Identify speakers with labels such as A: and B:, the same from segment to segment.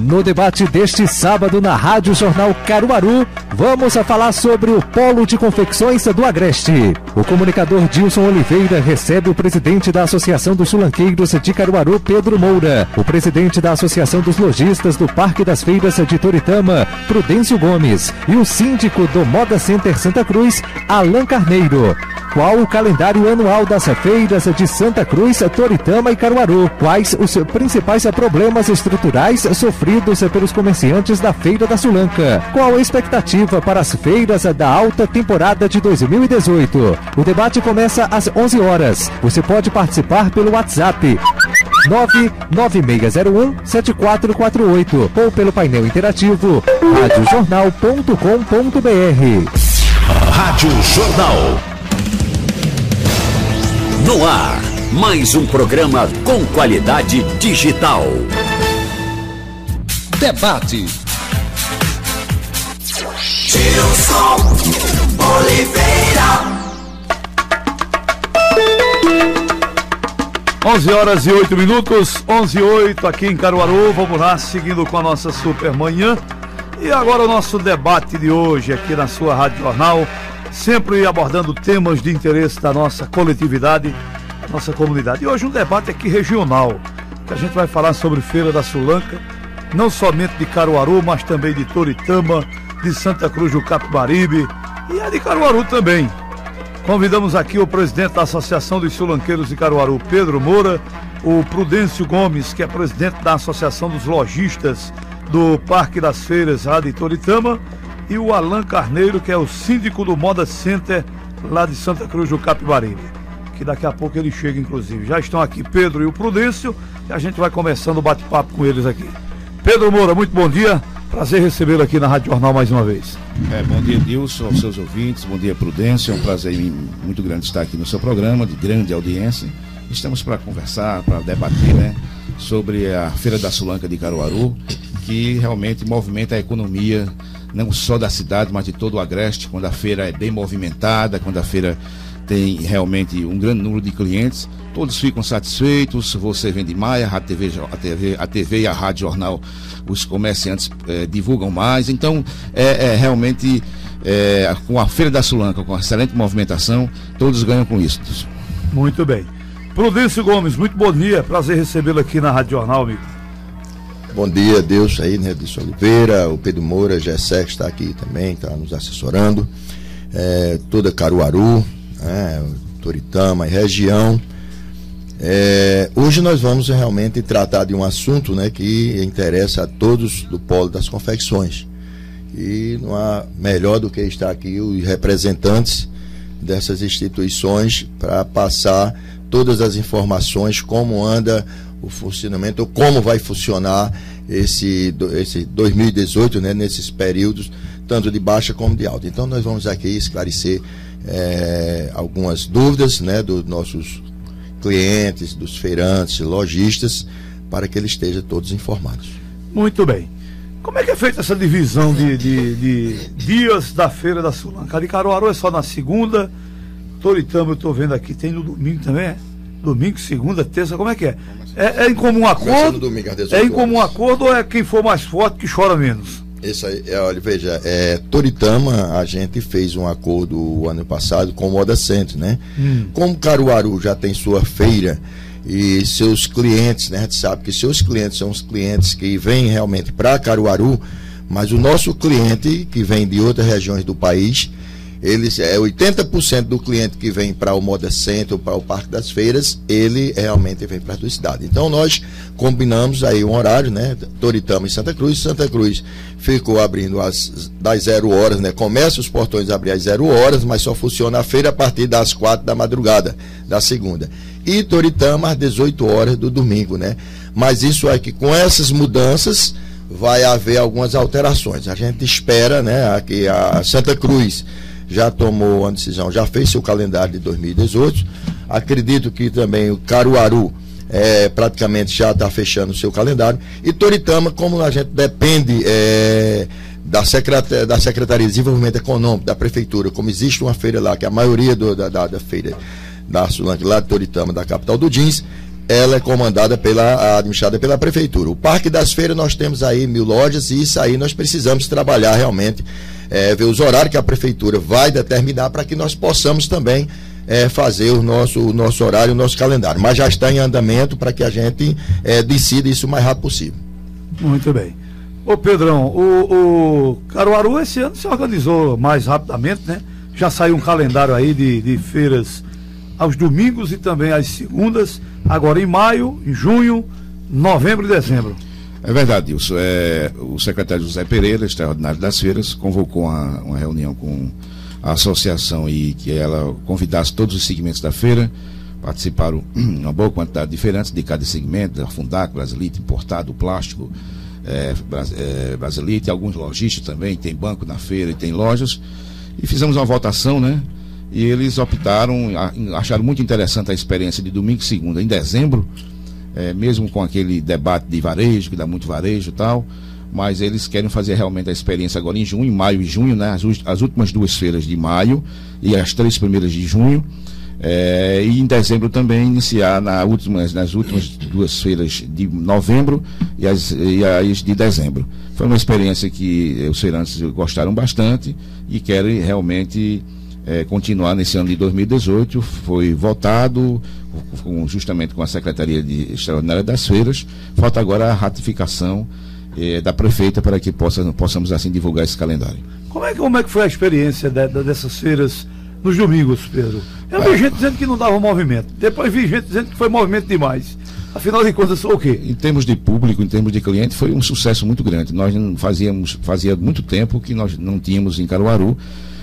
A: No debate deste sábado na Rádio Jornal Caruaru, vamos a falar sobre o Polo de Confecções do Agreste. O comunicador Dilson Oliveira recebe o presidente da Associação dos Chulanqueiros de Caruaru, Pedro Moura, o presidente da Associação dos Lojistas do Parque das Feiras de Toritama, Prudêncio Gomes, e o síndico do Moda Center Santa Cruz, Alan Carneiro. Qual o calendário anual das feiras de Santa Cruz, Toritama e Caruaru? Quais os principais problemas estruturais sofridos pelos comerciantes da Feira da Sulanca? Qual a expectativa para as feiras da alta temporada de 2018? O debate começa às 11 horas. Você pode participar pelo WhatsApp 99601-7448 ou pelo painel interativo radiojornal.com.br.
B: Rádio Jornal. No ar, mais um programa com qualidade digital.
A: Debate.
C: Gilson Oliveira.
D: 11 horas e 8 minutos, 11 e 8 aqui em Caruaru. Vamos lá, seguindo com a nossa super manhã. E agora o nosso debate de hoje aqui na sua Rádio Jornal sempre abordando temas de interesse da nossa coletividade, da nossa comunidade. E hoje um debate aqui regional, que a gente vai falar sobre Feira da Sulanca, não somente de Caruaru, mas também de Toritama, de Santa Cruz do Capibaribe e a de Caruaru também. Convidamos aqui o presidente da Associação dos Sulanqueiros de Caruaru, Pedro Moura, o Prudêncio Gomes, que é presidente da Associação dos Lojistas do Parque das Feiras, de Toritama, e o Alan Carneiro, que é o síndico do Moda Center lá de Santa Cruz do Capibaribe. Que daqui a pouco ele chega, inclusive. Já estão aqui Pedro e o Prudêncio e a gente vai começando o bate-papo com eles aqui. Pedro Moura, muito bom dia. Prazer recebê-lo aqui na Rádio Jornal mais uma vez.
E: É, bom dia, Dilson, aos seus ouvintes, bom dia, Prudência. É um prazer muito grande estar aqui no seu programa, de grande audiência. Estamos para conversar, para debater, né, sobre a Feira da Sulanca de Caruaru, que realmente movimenta a economia não só da cidade, mas de todo o Agreste, quando a feira é bem movimentada, quando a feira tem realmente um grande número de clientes, todos ficam satisfeitos, você vende mais, a TV, a TV, a TV e a Rádio Jornal, os comerciantes eh, divulgam mais, então é, é realmente é, com a Feira da Sulanca, com excelente movimentação, todos ganham com isso.
D: Muito bem. Prudêncio Gomes, muito bom dia, prazer recebê-lo aqui na Rádio Jornal, amigo.
F: Bom dia, Deus aí, né? Edson Oliveira, o Pedro Moura, Gessé, está aqui também, está nos assessorando. É, toda Caruaru, né, Toritama e região. É, hoje nós vamos realmente tratar de um assunto né, que interessa a todos do polo das confecções. E não há melhor do que estar aqui os representantes dessas instituições para passar todas as informações, como anda o funcionamento, ou como vai funcionar esse, esse 2018, né, nesses períodos, tanto de baixa como de alta. Então, nós vamos aqui esclarecer é, algumas dúvidas né, dos nossos clientes, dos feirantes, lojistas, para que eles estejam todos informados.
D: Muito bem. Como é que é feita essa divisão de, de, de dias da Feira da Sulanca? De Caruaru é só na segunda, Toritama eu estou vendo aqui, tem no domingo também, é? Domingo, segunda, terça, como é que é? É, é em comum acordo? Domingo, é em comum acordo ou é quem for mais forte que chora menos?
F: Isso aí, é, olha, veja, é, Toritama, a gente fez um acordo o ano passado com o Moda Center, né? Hum. Como Caruaru já tem sua feira e seus clientes, né? A gente sabe que seus clientes são os clientes que vêm realmente para Caruaru, mas o nosso cliente que vem de outras regiões do país, eles é 80% do cliente que vem para o Moda Center, para o Parque das Feiras, ele realmente vem para a cidade. Então nós combinamos aí um horário, né? Toritama e Santa Cruz. Santa Cruz ficou abrindo às das zero horas, né? Começa os portões a abrir às zero horas, mas só funciona a feira a partir das quatro da madrugada da segunda. E Toritama às 18 horas do domingo, né? Mas isso é que com essas mudanças vai haver algumas alterações. A gente espera, né? Aqui a Santa Cruz já tomou uma decisão, já fez seu calendário de 2018. Acredito que também o Caruaru é, praticamente já está fechando o seu calendário. E Toritama, como a gente depende é, da, Secretaria, da Secretaria de Desenvolvimento Econômico, da Prefeitura, como existe uma feira lá, que a maioria do, da, da, da, feira da Sulanque, lá de Toritama, da capital do Jeans, ela é comandada pela, administrada pela prefeitura. O Parque das Feiras nós temos aí mil lojas e isso aí nós precisamos trabalhar realmente, é, ver os horários que a prefeitura vai determinar para que nós possamos também é, fazer o nosso, o nosso horário, o nosso calendário. Mas já está em andamento para que a gente é, decida isso o mais rápido possível.
D: Muito bem. Ô Pedrão, o, o Caruaru esse ano se organizou mais rapidamente, né? Já saiu um calendário aí de, de feiras aos domingos e também às segundas, agora em maio, em junho, novembro e dezembro.
E: É verdade, Wilson. É, o secretário José Pereira, extraordinário das feiras, convocou uma, uma reunião com a associação e que ela convidasse todos os segmentos da feira. Participaram uma boa quantidade de feirantes de cada segmento, da Fundac, Brasilite, Importado, Plástico, é, é, Brasilite, alguns lojistas também, tem banco na feira e tem lojas. E fizemos uma votação, né? E eles optaram, acharam muito interessante a experiência de domingo e segunda, em dezembro, é, mesmo com aquele debate de varejo, que dá muito varejo e tal, mas eles querem fazer realmente a experiência agora em junho, maio e junho, né? As, as últimas duas feiras de maio e as três primeiras de junho. É, e em dezembro também iniciar na últimas, nas últimas duas feiras de novembro e as, e as de dezembro. Foi uma experiência que os feirantes gostaram bastante e querem realmente é, continuar nesse ano de 2018. Foi votado com, justamente com a Secretaria de Extraordinária das Feiras. Falta agora a ratificação é, da prefeita para que possa, possamos assim divulgar esse calendário.
D: Como é, como é que foi a experiência de, de, dessas feiras? nos domingos, Pedro. Eu vi gente dizendo que não dava movimento. Depois vi gente dizendo que foi movimento demais. Afinal de contas, o quê?
E: Em termos de público, em termos de cliente, foi um sucesso muito grande. Nós não fazíamos, fazia muito tempo que nós não tínhamos em Caruaru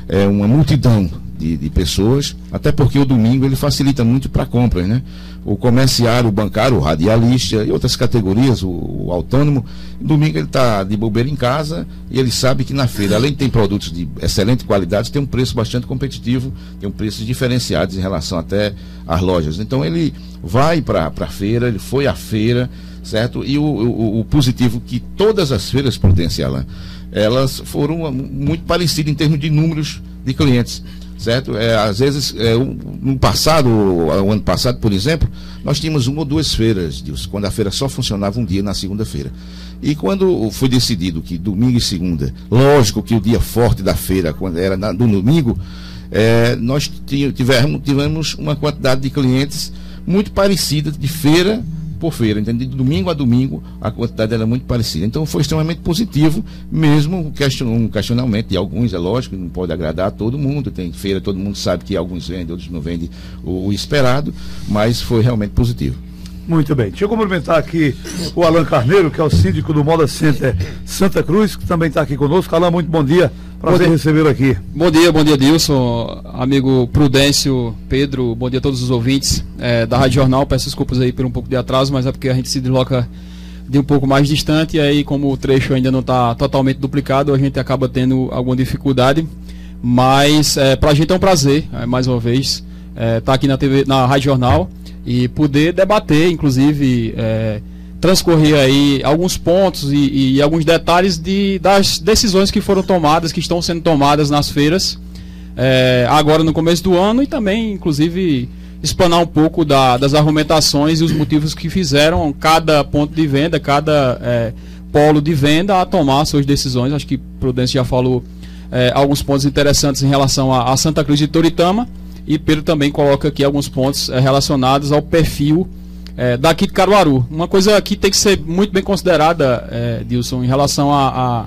E: é, uma multidão de, de, pessoas, até porque o domingo ele facilita muito para compras, né? O comerciário, o bancário, o radialista e outras categorias, o, o autônomo, domingo ele está de bobeira em casa e ele sabe que na feira, além de ter produtos de excelente qualidade, tem um preço bastante competitivo, tem um preço diferenciados em relação até às lojas. Então ele vai para a feira, ele foi à feira, certo? E o, o, o positivo que todas as feiras potencialam, elas foram muito parecidas em termos de números de clientes certo? É, às vezes, é, no passado, o ano passado, por exemplo, nós tínhamos uma ou duas feiras, quando a feira só funcionava um dia na segunda-feira. E quando foi decidido que domingo e segunda, lógico que o dia forte da feira, quando era na, no domingo, é, nós tivemos, tivemos uma quantidade de clientes muito parecida de feira por feira, entende? De domingo a domingo a quantidade era muito parecida. Então foi extremamente positivo, mesmo um questionamento de alguns, é lógico, não pode agradar a todo mundo. Tem feira, todo mundo sabe que alguns vendem, outros não vendem o, o esperado, mas foi realmente positivo.
D: Muito bem. Deixa eu cumprimentar aqui o Alan Carneiro, que é o síndico do Moda Center Santa Cruz, que também está aqui conosco. Alan, muito bom dia. Prazer recebê-lo aqui.
G: Bom dia, bom dia, Dilson, amigo Prudêncio, Pedro, bom dia a todos os ouvintes é, da Rádio Jornal. Peço desculpas aí por um pouco de atraso, mas é porque a gente se desloca de um pouco mais distante e aí, como o trecho ainda não está totalmente duplicado, a gente acaba tendo alguma dificuldade. Mas é, para a gente é um prazer, é, mais uma vez, estar é, tá aqui na, TV, na Rádio Jornal e poder debater, inclusive. Transcorrer aí alguns pontos e, e, alguns detalhes de, das decisões que foram tomadas, que estão sendo tomadas nas feiras, é, agora no começo do ano e também, inclusive, explanar um pouco da, das argumentações e os motivos que fizeram cada ponto de venda, cada é, polo de venda a tomar suas decisões. Acho que Prudência já falou é, alguns pontos interessantes em relação a, a, Santa Cruz de Toritama e Pedro também coloca aqui alguns pontos relacionados ao perfil é, daqui de Caruaru. Uma coisa que tem que ser muito bem considerada, é, Dilson, em relação a,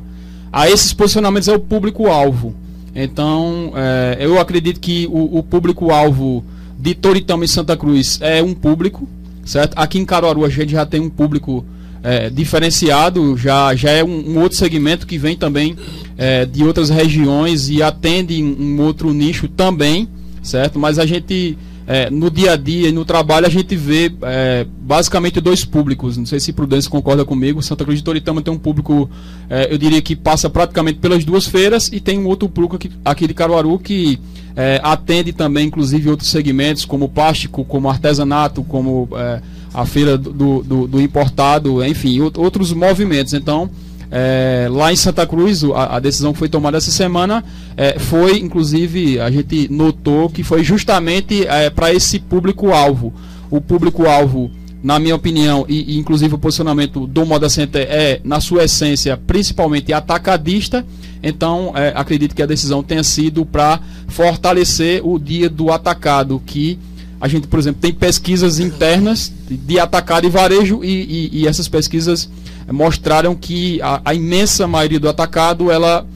G: a, a esses posicionamentos é o público-alvo. Então, é, eu acredito que o, o público-alvo de Toritama e Santa Cruz é um público, certo? Aqui em Caruaru a gente já tem um público é, diferenciado, já, já é um, um, outro segmento que vem também é, de outras regiões e atende um, um outro nicho também, certo? Mas a gente é, no dia a dia e no trabalho a gente vê é, basicamente dois públicos. Não sei se Prudência concorda comigo. Santa Cruz de Toritama tem um público, é, eu diria que passa praticamente pelas duas feiras e tem um outro público aqui, aqui de Caruaru que é, atende também, inclusive, outros segmentos como plástico, como artesanato, como é, a feira do, do, do importado, enfim, outros movimentos. Então, é, lá em Santa Cruz, a, a, decisão que foi tomada essa semana é, foi, inclusive, a gente notou que foi justamente é, para esse público-alvo. O público-alvo na minha opinião, e, e, inclusive o posicionamento do Moda Center é, na sua essência, principalmente atacadista. Então, é, acredito que a decisão tenha sido para fortalecer o dia do atacado, que a gente, por exemplo, tem pesquisas internas de atacado e varejo, e, e, e essas pesquisas mostraram que a, a, imensa maioria do atacado ela,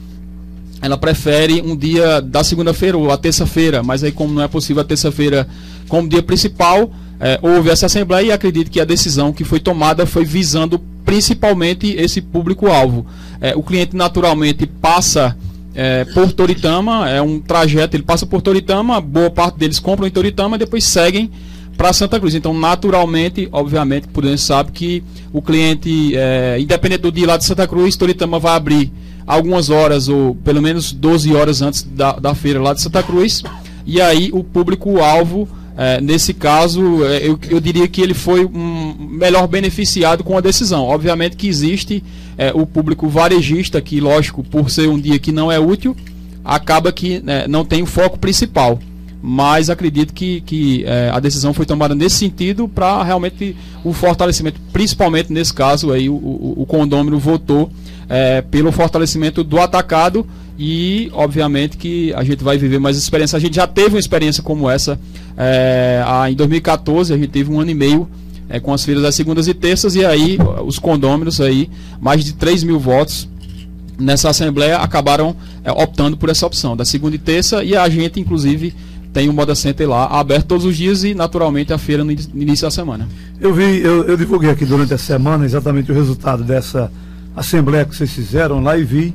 G: ela prefere um dia da segunda-feira ou a terça-feira, mas aí, como não é possível a terça-feira como dia principal é, houve essa assembleia e acredito que a decisão que foi tomada foi visando principalmente esse público-alvo. É, o cliente naturalmente passa é, por Toritama, é um trajeto, ele passa por Toritama, boa parte deles compram em Toritama e depois seguem para Santa Cruz. Então, naturalmente, obviamente, por gente sabe que o cliente, é, independente do dia lá de Santa Cruz, Toritama vai abrir algumas horas, ou pelo menos 12 horas antes da, da feira lá de Santa Cruz, e aí o público-alvo é, nesse caso, é, eu, eu, diria que ele foi um melhor beneficiado com a decisão. Obviamente que existe é, o público varejista, que, lógico, por ser um dia que não é útil, acaba que né, não tem o foco principal. Mas acredito que, que é, a decisão foi tomada nesse sentido para realmente o fortalecimento, principalmente nesse caso aí, o, o, o condômino votou é, pelo fortalecimento do atacado e obviamente que a gente vai viver mais experiência. A gente já teve uma experiência como essa é, em 2014, a gente teve um ano e meio é, com as feiras das segundas e terças e aí os condôminos aí, mais de 3 mil votos nessa assembleia acabaram é, optando por essa opção da segunda e terça e a gente inclusive tem o Moda Center lá aberto todos os dias e naturalmente a feira no início da semana.
D: Eu vi, eu, eu divulguei aqui durante a semana exatamente o resultado dessa assembleia que vocês fizeram lá e vi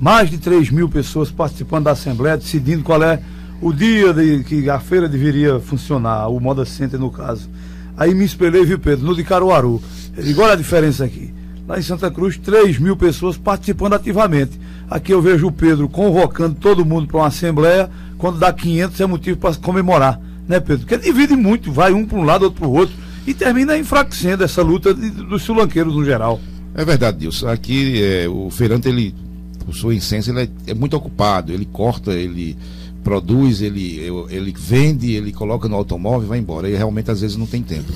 D: mais de 3 mil pessoas participando da Assembleia, decidindo qual é o dia de, que a feira deveria funcionar, o Moda Center no caso. Aí me espelhei, viu, Pedro, no de Caruaru. Igual a diferença aqui. Lá em Santa Cruz, 3 mil pessoas participando ativamente. Aqui eu vejo o Pedro convocando todo mundo para uma assembleia, quando dá 500 é motivo para comemorar, né, Pedro? Porque divide muito, vai um para um lado, outro para o outro, e termina enfraquecendo essa luta dos sulanqueiros no geral.
E: É verdade, Dilson. Aqui é, o feirante ele sua essência, ele é, é, muito ocupado. Ele corta, ele produz, ele, ele vende, ele coloca no automóvel e vai embora. E realmente às vezes não tem tempo.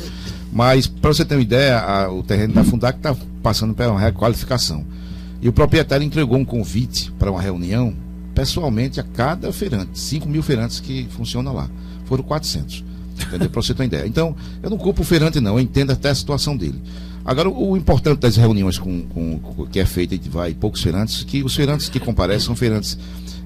E: Mas, para você ter uma ideia, a, o terreno da Fundac está passando por uma requalificação. E o proprietário entregou um convite para uma reunião, pessoalmente, a cada feirante. 5 mil feirantes que funcionam lá. Foram 400. Entendeu? Para você ter uma ideia. Então, eu não culpo o feirante, não. Eu entendo até a situação dele. Agora, o importante das reuniões com, com, com que é feita e vai poucos feirantes, que os feirantes que comparecem são feirantes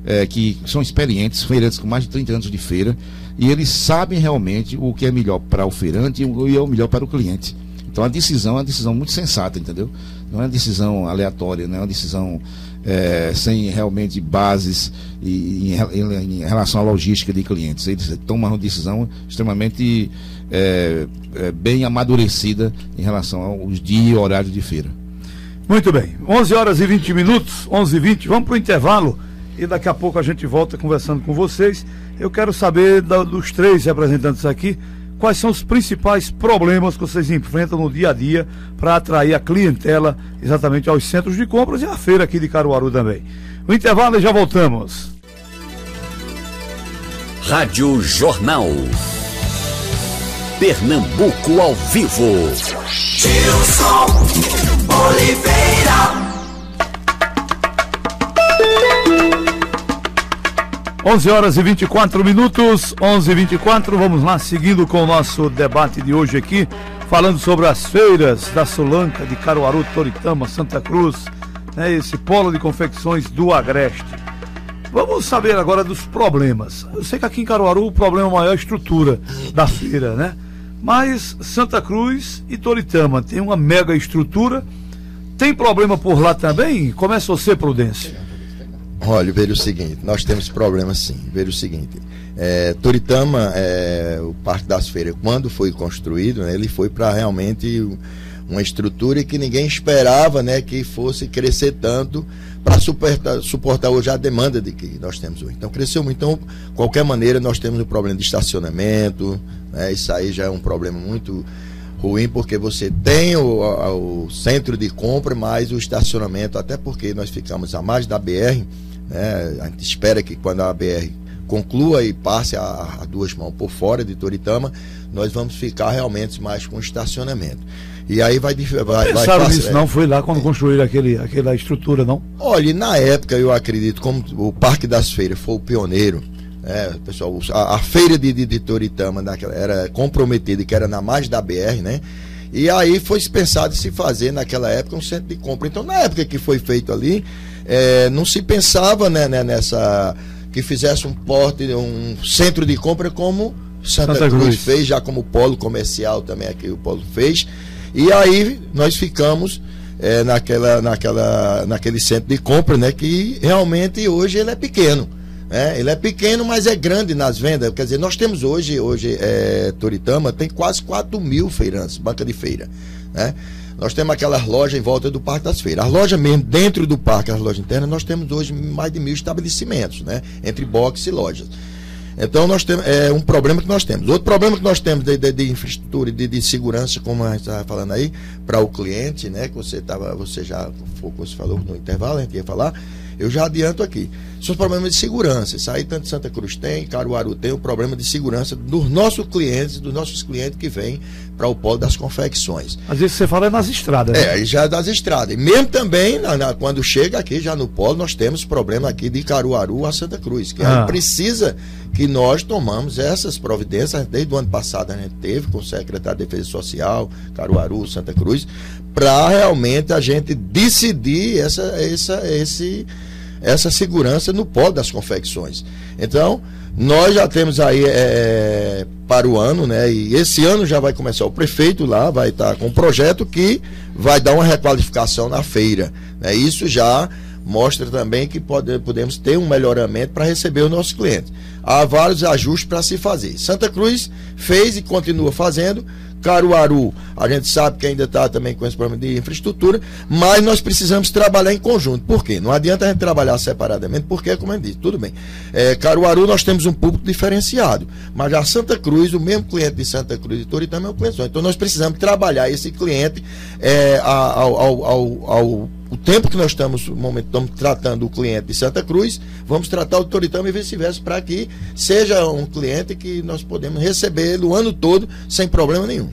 E: é, que são experientes, feirantes com mais de 30 anos de feira, e eles sabem realmente o que é melhor para o feirante e o, é o melhor para o cliente. Então a decisão é uma decisão muito sensata, entendeu? Não é uma decisão aleatória, não é uma decisão é, sem realmente bases e, em, em, relação à logística de clientes. Eles tomam uma decisão extremamente é, é, bem amadurecida em relação aos dias e horários de feira.
D: Muito bem, 11 horas e 20 minutos, 11 e 20, vamos para o intervalo e daqui a pouco a gente volta conversando com vocês. Eu quero saber da, dos três representantes aqui quais são os principais problemas que vocês enfrentam no dia a dia para atrair a clientela exatamente aos centros de compras e à feira aqui de Caruaru também. O intervalo e já voltamos.
B: Rádio Jornal. Pernambuco ao vivo.
C: Gilson Oliveira.
D: 11 horas e 24 minutos, 11 e 24 vamos lá, seguindo com o nosso debate de hoje aqui, falando sobre as feiras da Solanca, de Caruaru, Toritama, Santa Cruz, né, esse polo de confecções do Agreste. Vamos saber agora dos problemas. Eu sei que aqui em Caruaru o problema maior é a estrutura da feira, né? Mas Santa Cruz e Toritama tem uma mega estrutura. Tem problema por lá também? Começa você, Prudência.
F: Olha, veja o seguinte, nós temos problemas sim. Veja o seguinte, é, Toritama, é, o Parque das Feiras, quando foi construído, né, ele foi para realmente uma estrutura que ninguém esperava né, que fosse crescer tanto para suportar, suportar hoje a demanda de que nós temos hoje. Então cresceu muito. Então, qualquer maneira, nós temos um problema de estacionamento, né, isso aí já é um problema muito ruim porque você tem o, o, centro de compra, mas o estacionamento, até porque nós ficamos à margem da BR, né? A gente espera que quando a BR conclua e passe a, a duas mãos por fora de Toritama, nós vamos ficar realmente mais com estacionamento. E aí vai vai,
D: Pensaram vai nisso, não foi lá quando construíram aquele, aquela estrutura, não?
F: Olha, na época eu acredito, como o Parque das Feiras foi o pioneiro, é, pessoal, a, a feira de, de, de Toritama daquela, era comprometida, que era na margem da BR, né? E aí foi pensado se fazer naquela época um centro de compra. Então, na época que foi feito ali, é, não se pensava né, né, nessa que fizesse um porte, um centro de compra como Santa, Santa Cruz, Cruz fez, já como polo comercial também aqui o polo fez. E aí nós ficamos é, naquela, naquela, naquele centro de compra, né? Que realmente hoje ele é pequeno. É, ele é pequeno, mas é grande nas vendas. Quer dizer, nós temos hoje, hoje é, Toritama tem quase 4 mil feirantes, banca de feira. Né? Nós temos aquelas lojas em volta do Parque das Feiras. As lojas mesmo, dentro do parque, as lojas internas, nós temos hoje mais de mil estabelecimentos, né? Entre boxes e lojas. Então nós temos é um problema que nós temos. Outro problema que nós temos de, de, de infraestrutura e de, de, segurança, como a gente estava falando aí, para o cliente, né? Que você tava, você já você falou no intervalo, a gente ia falar, eu já adianto aqui. São problemas de segurança. Isso aí tanto Santa Cruz tem, Caruaru tem o problema de segurança dos nossos clientes, dos nossos clientes que vêm para o polo das confecções.
D: Às vezes você fala é nas estradas.
F: É, aí já é das estradas. E mesmo também, na, na, quando chega aqui, já no polo, nós temos problema aqui de Caruaru a Santa Cruz, que ah. precisa que nós tomamos essas providências, desde o ano passado a gente teve com o secretário de Defesa Social, Caruaru, Santa Cruz, para realmente a gente decidir essa, essa, esse, essa segurança no polo das confecções. Então, nós já temos aí é, para o ano, né? E esse ano já vai começar o prefeito lá, vai estar com um projeto que vai dar uma requalificação na feira. Né? Isso já mostra também que pode, podemos ter um melhoramento para receber os nossos clientes. Há vários ajustes para se fazer. Santa Cruz fez e continua fazendo. Caruaru, a gente sabe que ainda está também com esse problema de infraestrutura, mas nós precisamos trabalhar em conjunto. Por quê? Não adianta a gente trabalhar separadamente, porque, como eu disse, tudo bem. É, Caruaru nós temos um público diferenciado, mas a Santa Cruz, o mesmo cliente de Santa Cruz e Toritama é o cliente. Então nós precisamos trabalhar esse cliente é, ao, ao, ao, ao o tempo que nós estamos, no momento, estamos tratando o cliente de Santa Cruz, vamos tratar o Toritama e vice-versa, para que seja um cliente que nós podemos receber o ano todo sem problema nenhum.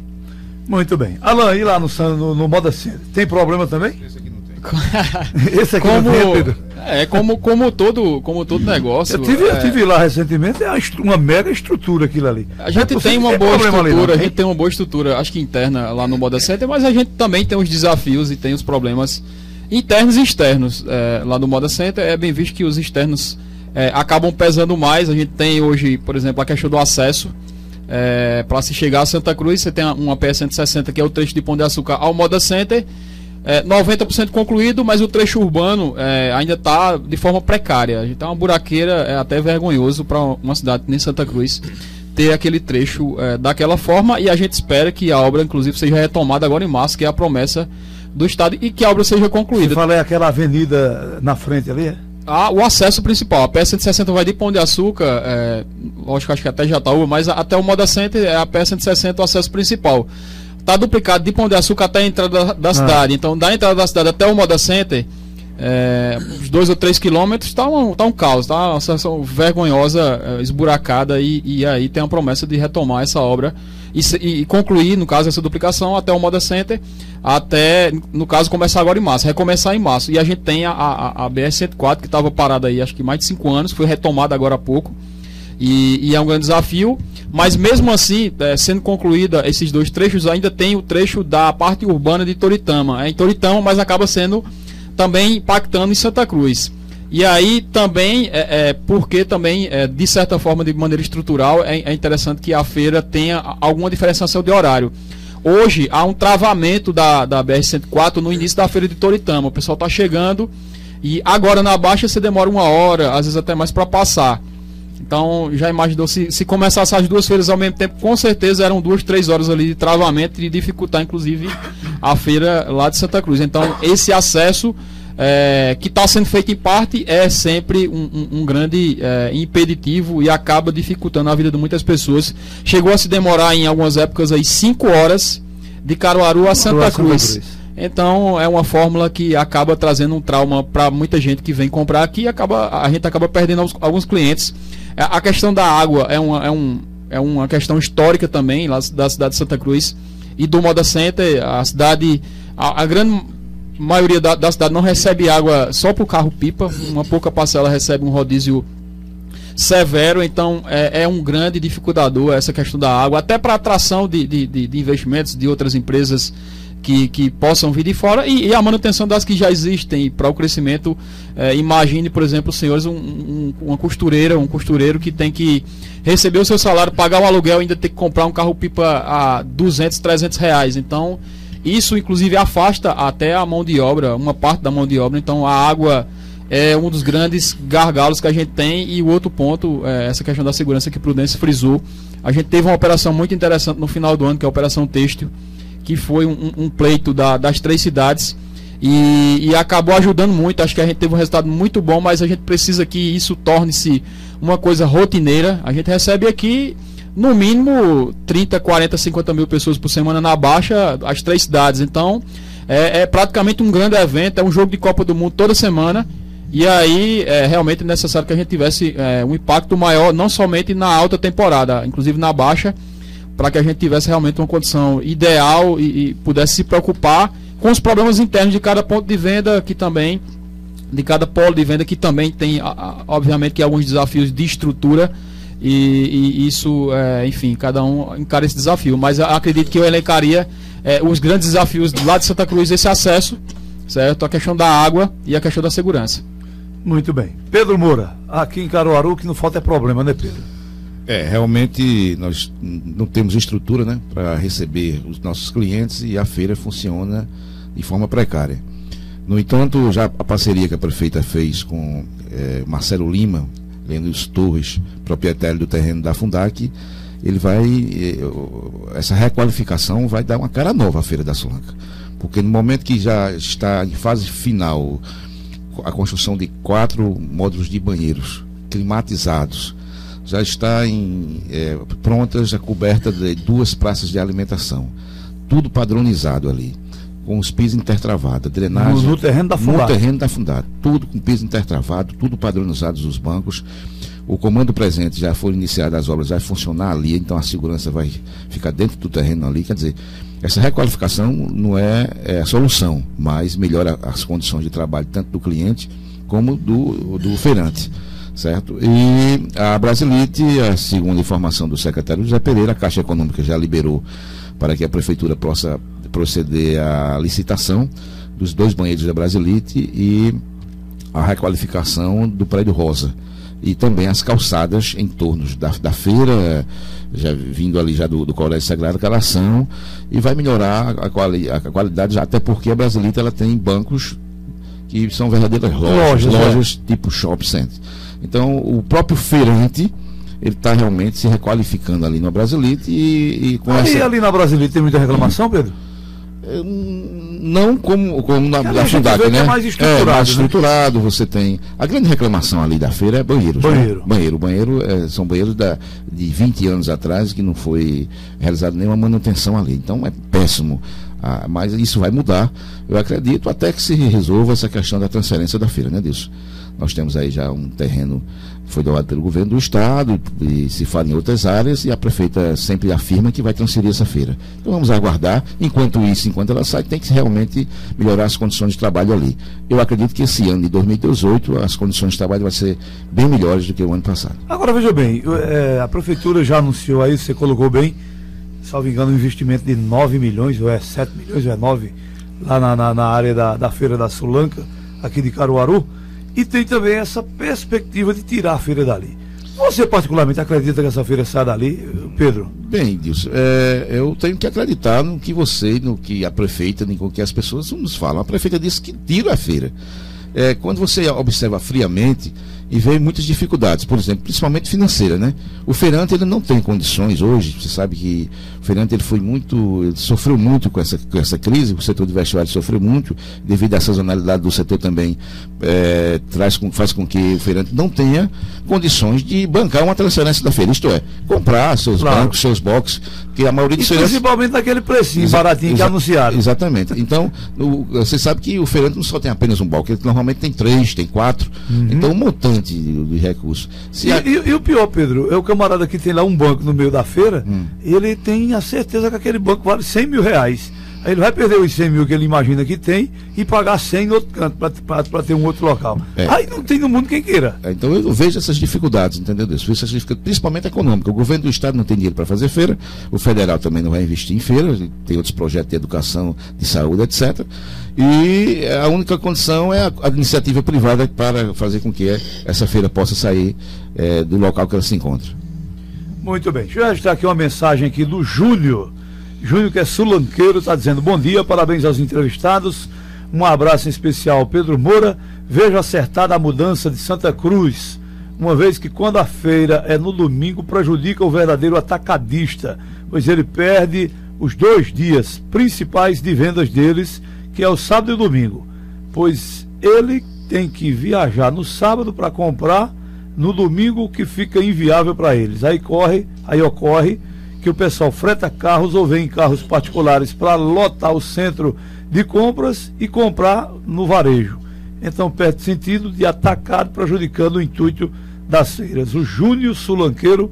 D: Muito bem. Alan, e lá no, no, no Moda Center, tem problema também? Esse aqui não
G: tem. Esse aqui como, não tem, Pedro? É, como, como, todo, como todo negócio.
D: Eu tive,
G: é...
D: eu tive lá recentemente, é uma mega estrutura aquilo ali.
G: A gente tem uma boa estrutura, ali, a gente tem uma boa estrutura, acho que interna lá no Moda Center, mas a gente também tem os desafios e tem os problemas internos e externos. É, lá no Moda Center é bem visto que os externos é, acabam pesando mais. A gente tem hoje, por exemplo, a questão do acesso. É, para se chegar a Santa Cruz, você tem uma PS 160 que é o trecho de Pão de Açúcar ao Moda Center. É, 90% concluído, mas o trecho urbano é, ainda está de forma precária. Tá uma buraqueira, é até vergonhoso para uma cidade nem Santa Cruz ter aquele trecho é, daquela forma e a gente espera que a obra, inclusive, seja retomada agora em março, que é a promessa do Estado e que a obra seja concluída. Você
D: fala é aquela avenida na frente ali?
G: Ah, o acesso principal. A PS-160 vai de Pão de Açúcar, é, lógico, acho que até Jataúba, mas até o Moda Center é a PS-160 o acesso principal. Está duplicado de Pão de Açúcar até a entrada da, da ah. cidade. Então, da entrada da cidade até o Moda Center, é, uns dois ou três quilômetros, está um, tá um caos, tá uma situação vergonhosa, é, esburacada, e, e aí tem a promessa de retomar essa obra e, e, concluir, no caso, essa duplicação até o Moda Center, até, no caso, começar agora em março, recomeçar em março. E a gente tem a, a, a BR-104, que estava parada aí acho que mais de cinco anos, foi retomada agora há pouco. E, e, é um grande desafio, mas mesmo assim, é, sendo concluída esses dois trechos, ainda tem o trecho da parte urbana de Toritama. É em Toritama, mas acaba sendo também impactando em Santa Cruz. E aí também, é, é porque também, é, de certa forma, de maneira estrutural, é, é, interessante que a feira tenha alguma diferenciação de horário. Hoje há um travamento da, da BR-104 no início da feira de Toritama. O pessoal está chegando e agora na Baixa você demora uma hora, às vezes até mais para passar. Então já imaginou se, se começasse as duas feiras ao mesmo tempo, com certeza eram duas, três horas ali de travamento e dificultar inclusive a feira lá de Santa Cruz. Então esse acesso é, que está sendo feito em parte é sempre um, um, um grande é, impeditivo e acaba dificultando a vida de muitas pessoas. Chegou a se demorar em algumas épocas aí cinco horas de Caruaru a Santa Cruz. Santa Cruz. Então é uma fórmula que acaba trazendo um trauma para muita gente que vem comprar aqui e acaba, a gente acaba perdendo alguns, alguns clientes. É, a questão da água é uma, é, um, é uma questão histórica também lá da cidade de Santa Cruz e do Moda Center. A cidade, a, a grande maioria da, da, cidade não recebe água só para o carro-pipa, uma pouca parcela recebe um rodízio severo, então é, é um grande dificultador essa questão da água, até para atração de, de, de, investimentos de outras empresas que, que possam vir de fora e, e a manutenção das que já existem para o crescimento. É, imagine, por exemplo, senhores, um, um, uma costureira, um costureiro que tem que receber o seu salário, pagar o aluguel ainda ter que comprar um carro-pipa a 200, 300 reais. Então, isso inclusive afasta até a mão de obra, uma parte da mão de obra. Então, a água é um dos grandes gargalos que a gente tem. E o outro ponto, é essa questão da segurança que Prudência frisou. A gente teve uma operação muito interessante no final do ano, que é a Operação Têxtil que foi um, um pleito da, das três cidades. E, e, acabou ajudando muito. Acho que a gente teve um resultado muito bom, mas a gente precisa que isso torne-se uma coisa rotineira. A gente recebe aqui, no mínimo, 30, 40, 50 mil pessoas por semana na Baixa, as três cidades. Então, é, é praticamente um grande evento, é um jogo de Copa do Mundo toda semana. E aí é realmente necessário que a gente tivesse é, um impacto maior, não somente na alta temporada, inclusive na baixa para que a gente tivesse realmente uma condição ideal e, e, pudesse se preocupar com os problemas internos de cada ponto de venda que também de cada polo de venda que também tem obviamente que alguns desafios de estrutura e, e isso é, enfim cada um encara esse desafio. Mas acredito que eu elencaria é, os grandes desafios lá de Santa Cruz esse acesso certo? A questão da água e a questão da segurança.
D: Muito bem. Pedro Moura aqui em Caruaru que não falta é problema né Pedro?
E: É, realmente nós não temos estrutura né, para receber os nossos clientes e a feira funciona de forma precária. No entanto, já a parceria que a prefeita fez com é, Marcelo Lima, Leandro Torres, proprietário do terreno da Fundac, ele vai. É, essa requalificação vai dar uma cara nova à Feira da Solanca. Porque no momento que já está em fase final a construção de quatro módulos de banheiros climatizados, já está em, é, pronta, já coberta de duas praças de alimentação. Tudo padronizado ali, com os pisos intertravados, drenagem.
D: No, no terreno da fundada.
E: No terreno da fundada. Tudo com piso intertravado, tudo padronizado os bancos. O comando presente já foi iniciado as obras, vai funcionar ali, então a segurança vai ficar dentro do terreno ali. Quer dizer, essa requalificação não é, é a solução, mas melhora as condições de trabalho tanto do cliente como do, do feirante certo? E a Brasilite, a segunda informação do secretário José Pereira, a Caixa Econômica já liberou para que a prefeitura possa proceder à licitação dos dois banheiros da Brasilite e a requalificação do prédio Rosa e também as calçadas em torno da, da feira, já vindo ali já do, do Colégio Sagrado Calação, e vai melhorar a, quali, a qualidade, até porque a Brasilite ela tem bancos que são verdadeiras lojas, lojas, lojas é. tipo shopping center. Então, o próprio feirante ele está realmente se requalificando ali no Brasilite e, e com
D: Aí, essa... ali na Brasilite tem muita reclamação, Pedro?
E: É, não como, como na, na Fundac, né?
D: É mais estruturado. É, mais
E: né? estruturado, né? você tem. A grande reclamação ali da feira é banheiros.
D: Né? Banheiro.
E: Né? Banheiro. Banheiro é, são banheiros da, de 20 anos atrás que não foi realizada nenhuma manutenção ali. Então é péssimo. Ah, mas isso vai mudar, eu acredito, até que se resolva essa questão da transferência da feira, né, disso? Nós temos aí já um terreno foi doado pelo governo do estado e se fala em outras áreas e a prefeita sempre afirma que vai transferir essa feira. Então vamos aguardar. Enquanto isso, enquanto ela sai, tem que realmente melhorar as condições de trabalho ali. Eu acredito que esse ano de 2018 as condições de trabalho vão ser bem melhores do que o ano passado.
D: Agora veja bem, é, a prefeitura já anunciou aí, você colocou bem, salvo engano, um investimento de 9 milhões, ou é 7 milhões, ou é 9, lá na, na, na área da, da feira da Sulanca, aqui de Caruaru e tem também essa perspectiva de tirar a feira dali. Você particularmente acredita que essa feira sai dali, Pedro?
E: Bem, Dilson, é, eu tenho que acreditar no que você, no que a prefeita, no que as pessoas nos falam. A prefeita disse que tira a feira. É, quando você observa friamente, e vê muitas dificuldades, por exemplo, principalmente financeira, né? O feirante ele não tem condições hoje, você sabe que o feirante ele foi muito, ele sofreu muito com essa, com essa crise, o setor de vestuário sofreu muito, devido à sazonalidade do setor também é, traz com, faz com que o feirante não tenha condições de bancar uma transferência da feira, isto é, comprar seus claro. bancos, seus boxes, que a maioria dos
D: feirantes... Principalmente naquele precinho baratinho que é anunciaram.
E: Exatamente. Então, o, você sabe que o feirante não só tem apenas um balcão, ele normalmente tem três, tem quatro, uhum. então um montante de, de recursos.
D: E, a... e, e, o pior, Pedro, é o camarada que tem lá um banco no meio da feira, hum. ele tem a certeza que aquele banco vale 100 mil reais. Aí ele vai perder os 100 mil que ele imagina que tem e pagar 100 no outro canto para ter um outro local. É. Aí não tem no mundo quem queira.
E: É, então eu vejo essas dificuldades, entendeu? Isso, essas dificuldades, principalmente econômicas. O governo do estado não tem dinheiro para fazer feira, o federal também não vai investir em feira, tem outros projetos de educação, de saúde, etc. E a única condição é a, a iniciativa privada para fazer com que essa feira possa sair é, do local que ela se encontra.
D: Muito bem. Deixa eu registrar aqui uma mensagem aqui do Júnior. Júnior, que é sulanqueiro, está dizendo bom dia, parabéns aos entrevistados. Um abraço especial ao Pedro Moura. Vejo acertada a mudança de Santa Cruz, uma vez que quando a feira é no domingo, prejudica o verdadeiro atacadista, pois ele perde os dois dias principais de vendas deles que é o sábado e domingo, pois ele tem que viajar no sábado para comprar no domingo que fica inviável para eles. Aí corre, aí ocorre que o pessoal freta carros ou vem em carros particulares para lotar o centro de compras e comprar no varejo. Então perde sentido de atacado prejudicando o intuito das feiras. O Júnior Sulanqueiro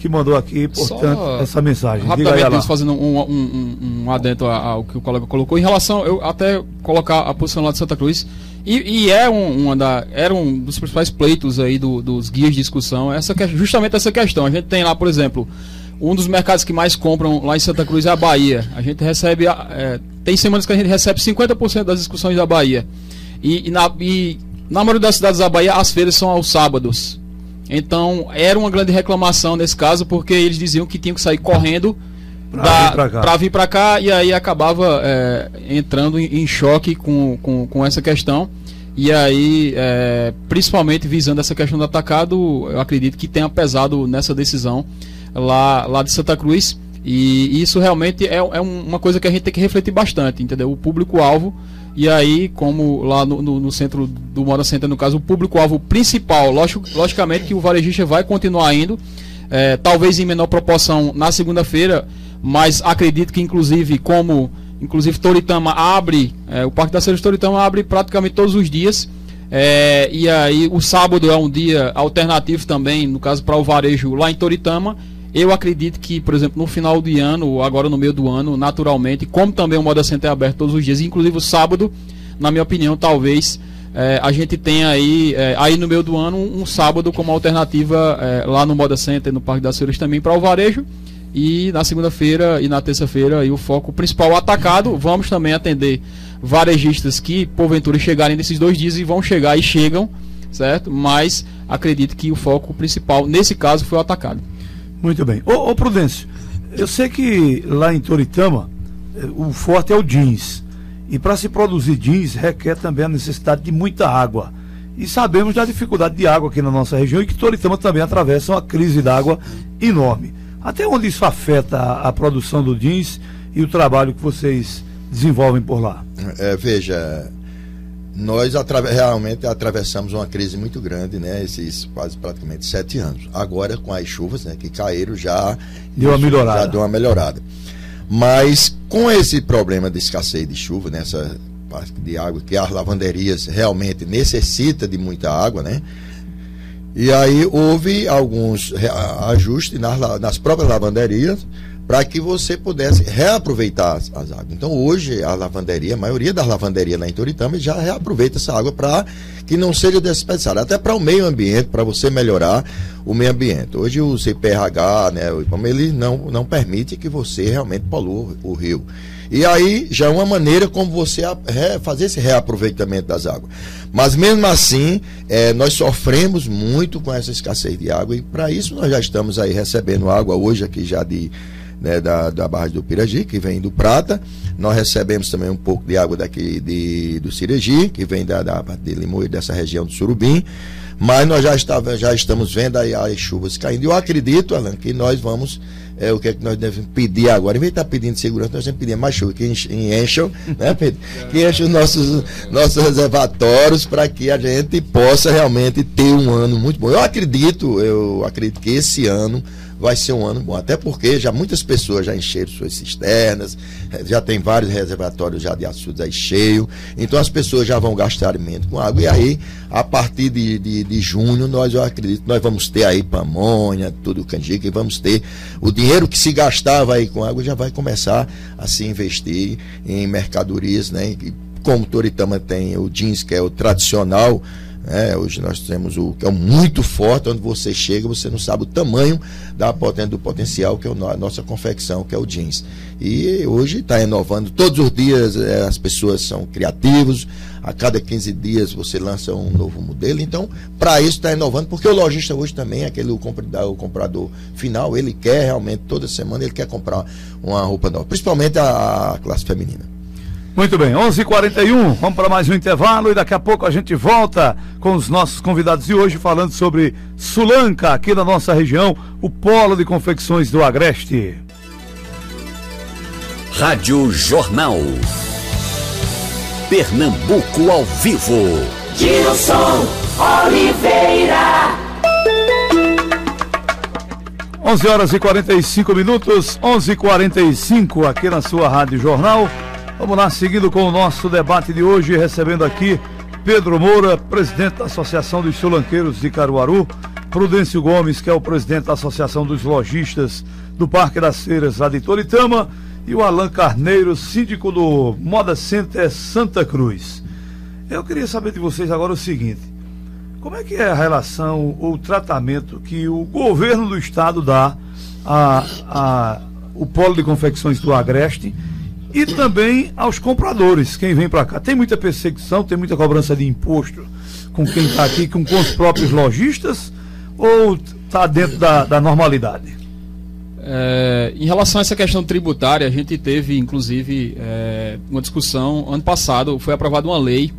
D: que mandou aqui, portanto, Só essa mensagem.
G: Rapidamente, fazendo um, um, um, um adendo ao que o colega colocou. Em relação, eu até colocar a posição lá de Santa Cruz, e, e é um, uma da, era um dos principais pleitos aí do, dos guias de discussão, essa, justamente essa questão. A gente tem lá, por exemplo, um dos mercados que mais compram lá em Santa Cruz é a Bahia. A gente recebe, é, tem semanas que a gente recebe 50% das discussões da Bahia. E, e, na, e na maioria das cidades da Bahia, as feiras são aos sábados. Então, era uma grande reclamação nesse caso, porque eles diziam que tinham que sair correndo para vir para cá. cá. e aí acabava é, entrando em, em, choque com, com, com, essa questão. E aí, é, principalmente visando essa questão do atacado, eu acredito que tenha pesado nessa decisão lá, lá de Santa Cruz. E isso realmente é, é uma coisa que a gente tem que refletir bastante, entendeu? O público-alvo e aí, como lá no, no, no centro do Moda Center, no caso, o público-alvo principal, lógico, logicamente que o varejista vai continuar indo, é, talvez em menor proporção na segunda-feira, mas acredito que inclusive como inclusive Toritama abre, é, o Parque da Ceres Toritama abre praticamente todos os dias. É, e aí o sábado é um dia alternativo também, no caso para o varejo lá em Toritama. Eu acredito que, por exemplo, no final de ano, agora no meio do ano, naturalmente, como também o Moda Center é aberto todos os dias, inclusive o sábado, na minha opinião, talvez é, a gente tenha aí, é, aí no meio do ano um, sábado como alternativa é, lá no Moda Center, no Parque das Feiras também para o varejo. E na segunda-feira e na terça-feira o foco principal atacado. Vamos também atender varejistas que porventura chegarem nesses dois dias e vão chegar e chegam, certo? Mas acredito que o foco principal nesse caso foi o atacado.
D: Muito bem. Ô, ô Prudêncio, eu sei que lá em Toritama eh, o forte é o jeans. E para se produzir jeans requer também a necessidade de muita água. E sabemos da dificuldade de água aqui na nossa região e que Toritama também atravessa uma crise d'água enorme. Até onde isso afeta a, a, produção do jeans e o trabalho que vocês desenvolvem por lá?
F: É, veja, nós realmente atravessamos uma crise muito grande, né? Esses quase praticamente sete anos. Agora, com as chuvas né, que caíram, já
D: deu uma melhorada.
F: Já deu uma melhorada. Mas com esse problema de escassez de chuva, nessa parte de água, que as lavanderias realmente necessita de muita água, né? E aí houve alguns ajustes nas, nas próprias lavanderias para que você pudesse reaproveitar as, as, águas. Então hoje a lavanderia, a maioria das lavanderias lá em Toritama já reaproveita essa água para que não seja desperdiçada, até para o meio ambiente, para você melhorar o meio ambiente. Hoje o CPRH, né, ele não, não permite que você realmente polua o rio. E aí já é uma maneira como você fazer esse reaproveitamento das águas. Mas mesmo assim, é, nós sofremos muito com essa escassez de água e para isso nós já estamos aí recebendo água hoje aqui já de né, da, da barragem do Piragi, que vem do Prata. Nós recebemos também um pouco de água daqui de, do Ciregi, que vem da, da de Limoeiro, dessa região do Surubim. mas nós já, estava, já estamos vendo aí as chuvas caindo. Eu acredito, Alan, que nós vamos é o que é que nós devemos pedir agora. Em vez de estar pedindo segurança, nós temos que pedir mais chuva, que encham, né, Pedro? Que os nossos, nossos reservatórios para que a gente possa realmente ter um ano muito bom. Eu acredito, eu acredito que esse ano vai ser um ano bom. Até porque já muitas pessoas já encheram suas cisternas, já tem vários reservatórios já de açudes aí cheio. Então as pessoas já vão gastar alimento com água. E aí, a partir de, de, de junho, nós eu acredito nós vamos ter aí pamonha, tudo canjica, e vamos ter o dinheiro que se gastava aí com água já vai começar a se investir em mercadorias, né? E como Toritama tem o jeans, que é o tradicional, é, hoje nós temos o que é muito forte, onde você chega, você não sabe o tamanho da do potencial que é a nossa confecção, que é o jeans. E hoje está inovando. Todos os dias é, as pessoas são criativos, a cada 15 dias você lança um novo modelo. Então, para isso está inovando, porque o lojista hoje também, aquele o comprador, o comprador final, ele quer realmente toda semana, ele quer comprar uma roupa nova, principalmente a classe feminina.
D: Muito bem, 11:41. h 41 vamos para mais um intervalo e daqui a pouco a gente volta com os nossos convidados de hoje falando sobre Sulanca, aqui na nossa região, o polo de confecções do Agreste.
B: Rádio Jornal. Pernambuco ao vivo.
C: Gilson Oliveira.
D: 11 horas e 45 minutos, 11:45 aqui na sua Rádio Jornal. Vamos lá, seguindo com o nosso debate de hoje, recebendo aqui Pedro Moura, presidente da Associação dos Sulanqueiros de Caruaru, Prudêncio Gomes, que é o presidente da Associação dos Lojistas do Parque das Feiras lá de Toritama, e o Alan Carneiro, síndico do Moda Center Santa Cruz. Eu queria saber de vocês agora o seguinte: como é que é a relação ou o tratamento que o governo do estado dá a, a o polo de confecções do Agreste e também aos compradores, quem vem para cá. Tem muita perseguição, tem muita cobrança de imposto com quem está aqui, com, com os próprios lojistas, ou está dentro da, da normalidade?
G: É, em relação a essa questão tributária, a gente teve, inclusive, é, uma discussão. Ano passado foi aprovada uma lei,